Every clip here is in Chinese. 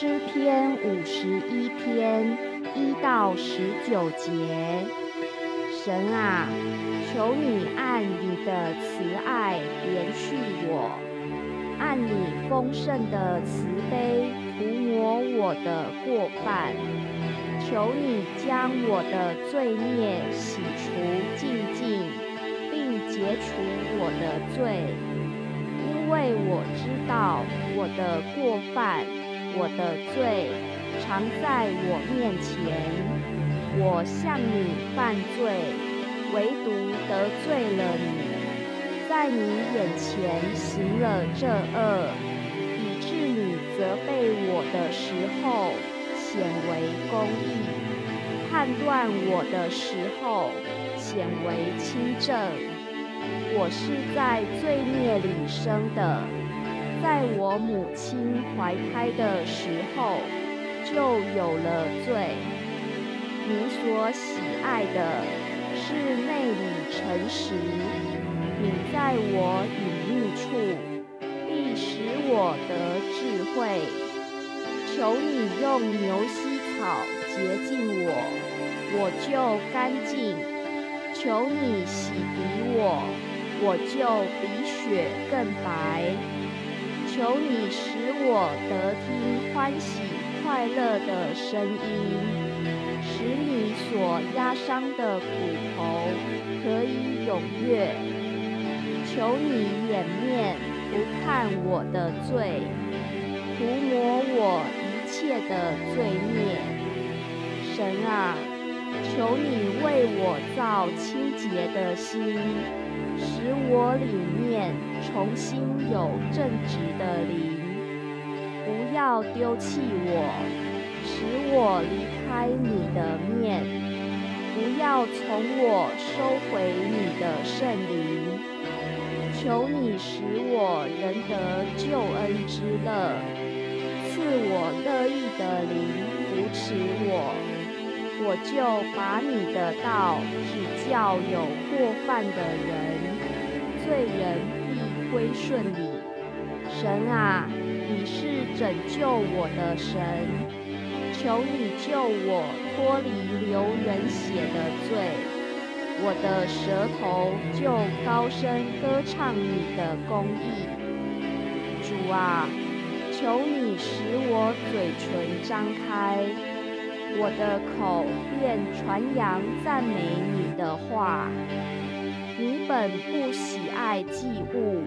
诗篇五十一篇一到十九节，神啊，求你按你的慈爱怜恤我，按你丰盛的慈悲涂抹我的过犯，求你将我的罪孽洗除净净，并解除我的罪，因为我知道我的过犯。我的罪常在我面前，我向你犯罪，唯独得罪了你，在你眼前行了这恶，以致你责备我的时候显为公义，判断我的时候显为清正。我是在罪孽里生的。在我母亲怀胎的时候，就有了罪。你所喜爱的是内里诚实，你在我隐秘处必使我得智慧。求你用牛膝草洁净我，我就干净；求你洗涤我，我就比雪更白。求你使我得听欢喜快乐的声音，使你所压伤的骨头可以踊跃。求你掩面不看我的罪，涂抹我一切的罪孽。神啊，求你为我造清洁的心。使我里面重新有正直的，要丢弃我，使我离开你的面，不要从我收回你的圣灵。求你使我仍得救恩之乐，赐我乐意的灵扶持我，我就把你的道指教有过犯的人。罪人必归顺你，神啊，你是拯救我的神，求你救我脱离流人血的罪，我的舌头就高声歌唱你的公义。主啊，求你使我嘴唇张开，我的口便传扬赞美你的话。你本不喜爱祭物，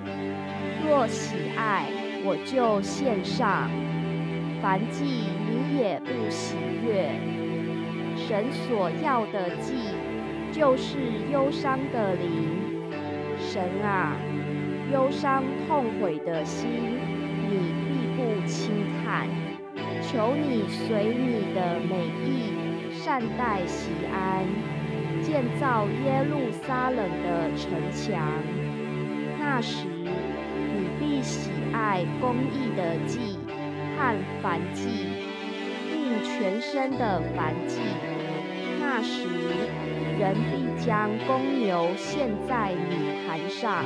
若喜爱，我就献上；凡祭你也不喜悦。神所要的祭，就是忧伤的灵。神啊，忧伤痛悔的心，你必不轻看。求你随你的美意善待喜安。建造耶路撒冷的城墙，那时喜爱公义的祭和燔祭，并全身的燔祭。那时人必将公牛献在礼坛上，